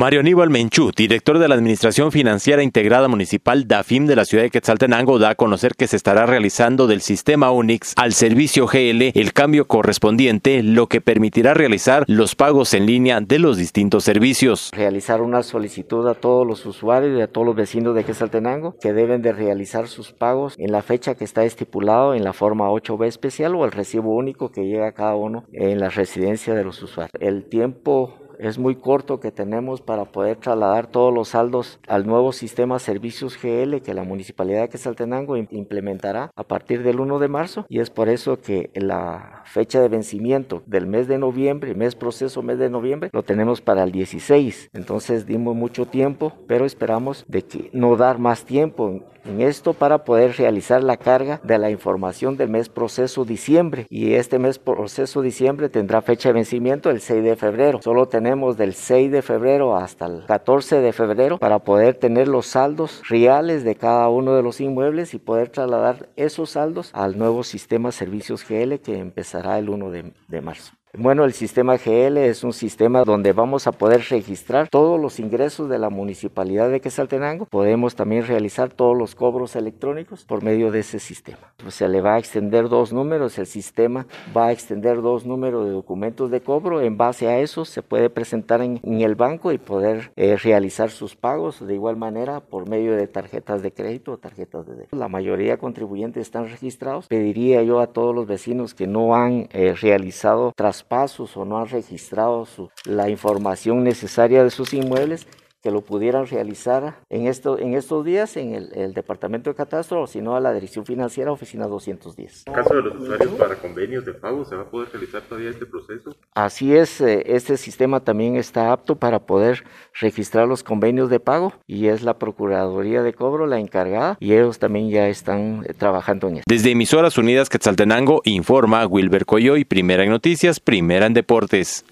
Mario Aníbal Menchú, director de la Administración Financiera Integrada Municipal DAFIM de la ciudad de Quetzaltenango, da a conocer que se estará realizando del sistema UNIX al servicio GL el cambio correspondiente, lo que permitirá realizar los pagos en línea de los distintos servicios. Realizar una solicitud a todos los usuarios y a todos los vecinos de Quetzaltenango que deben de realizar sus pagos en la fecha que está estipulado en la forma 8B especial o el recibo único que llega a cada uno en la residencia de los usuarios. El tiempo es muy corto que tenemos para poder trasladar todos los saldos al nuevo sistema Servicios GL que la Municipalidad de Quetzaltenango implementará a partir del 1 de marzo y es por eso que la fecha de vencimiento del mes de noviembre, mes proceso mes de noviembre, lo tenemos para el 16. Entonces dimos mucho tiempo, pero esperamos de que no dar más tiempo en esto para poder realizar la carga de la información del mes proceso diciembre y este mes proceso diciembre tendrá fecha de vencimiento el 6 de febrero. Solo tenemos tenemos del 6 de febrero hasta el 14 de febrero para poder tener los saldos reales de cada uno de los inmuebles y poder trasladar esos saldos al nuevo sistema servicios GL que empezará el 1 de, de marzo. Bueno, el sistema GL es un sistema donde vamos a poder registrar todos los ingresos de la municipalidad de Quetzaltenango. Podemos también realizar todos los cobros electrónicos por medio de ese sistema. Pues se le va a extender dos números, el sistema va a extender dos números de documentos de cobro. En base a eso se puede presentar en, el banco y poder eh, realizar sus pagos de igual manera por medio de tarjetas de crédito o tarjetas de débito. La mayoría de contribuyentes están registrados. Pediría yo a todos los vecinos que no han eh, realizado tras pasos o no han registrado la información necesaria de sus inmuebles, que lo pudieran realizar en, esto, en estos días en el, Departamento de Catastro o si no a la Dirección Financiera, Oficina 210. En caso de los usuarios para convenios de pago, ¿se va a poder realizar todavía este proceso? Así es, eh, este sistema también está apto para poder registrar los convenios de pago y es la Procuraduría de Cobro la encargada y ellos también ya están eh, trabajando en esto. Desde Emisoras Unidas Quetzaltenango informa Wilber Coyoy, primera en noticias, primera en deportes.